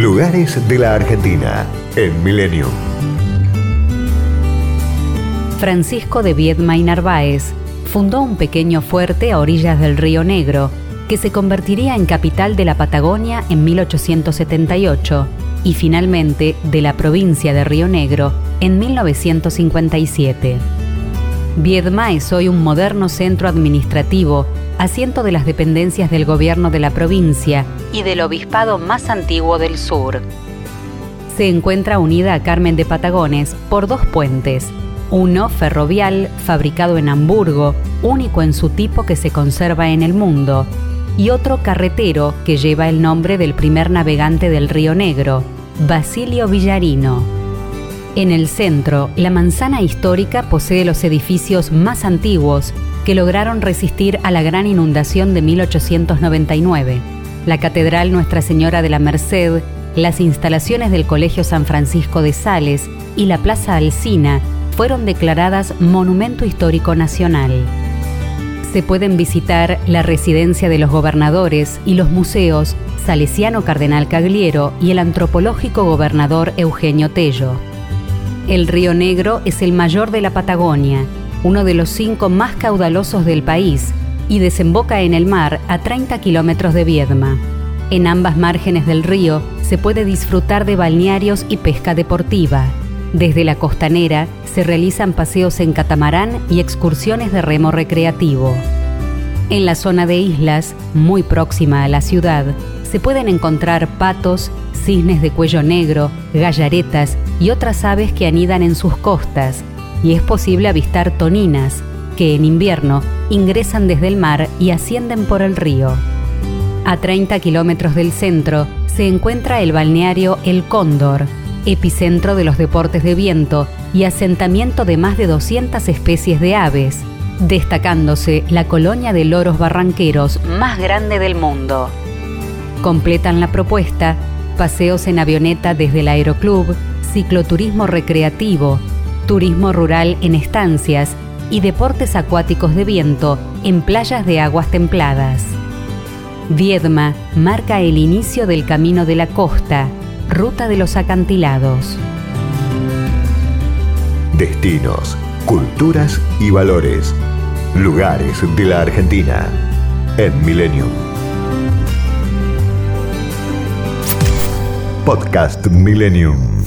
Lugares de la Argentina en Milenio. Francisco de Viedma y Narváez fundó un pequeño fuerte a orillas del río Negro, que se convertiría en capital de la Patagonia en 1878 y finalmente de la provincia de Río Negro en 1957. Viedma es hoy un moderno centro administrativo, asiento de las dependencias del gobierno de la provincia y del obispado más antiguo del sur. Se encuentra unida a Carmen de Patagones por dos puentes, uno ferrovial fabricado en Hamburgo, único en su tipo que se conserva en el mundo, y otro carretero que lleva el nombre del primer navegante del Río Negro, Basilio Villarino. En el centro, la manzana histórica posee los edificios más antiguos que lograron resistir a la gran inundación de 1899. La Catedral Nuestra Señora de la Merced, las instalaciones del Colegio San Francisco de Sales y la Plaza Alsina fueron declaradas Monumento Histórico Nacional. Se pueden visitar la residencia de los gobernadores y los museos Salesiano Cardenal Cagliero y el antropológico gobernador Eugenio Tello. El Río Negro es el mayor de la Patagonia, uno de los cinco más caudalosos del país, y desemboca en el mar a 30 kilómetros de Viedma. En ambas márgenes del río se puede disfrutar de balnearios y pesca deportiva. Desde la costanera se realizan paseos en catamarán y excursiones de remo recreativo. En la zona de islas, muy próxima a la ciudad, se pueden encontrar patos, cisnes de cuello negro, gallaretas y otras aves que anidan en sus costas, y es posible avistar toninas, que en invierno ingresan desde el mar y ascienden por el río. A 30 kilómetros del centro se encuentra el balneario El Cóndor, epicentro de los deportes de viento y asentamiento de más de 200 especies de aves, destacándose la colonia de loros barranqueros más grande del mundo. Completan la propuesta paseos en avioneta desde el aeroclub, cicloturismo recreativo, turismo rural en estancias y deportes acuáticos de viento en playas de aguas templadas. Viedma marca el inicio del camino de la costa, ruta de los acantilados. Destinos, culturas y valores. Lugares de la Argentina en Millennium. Podcast Millennium.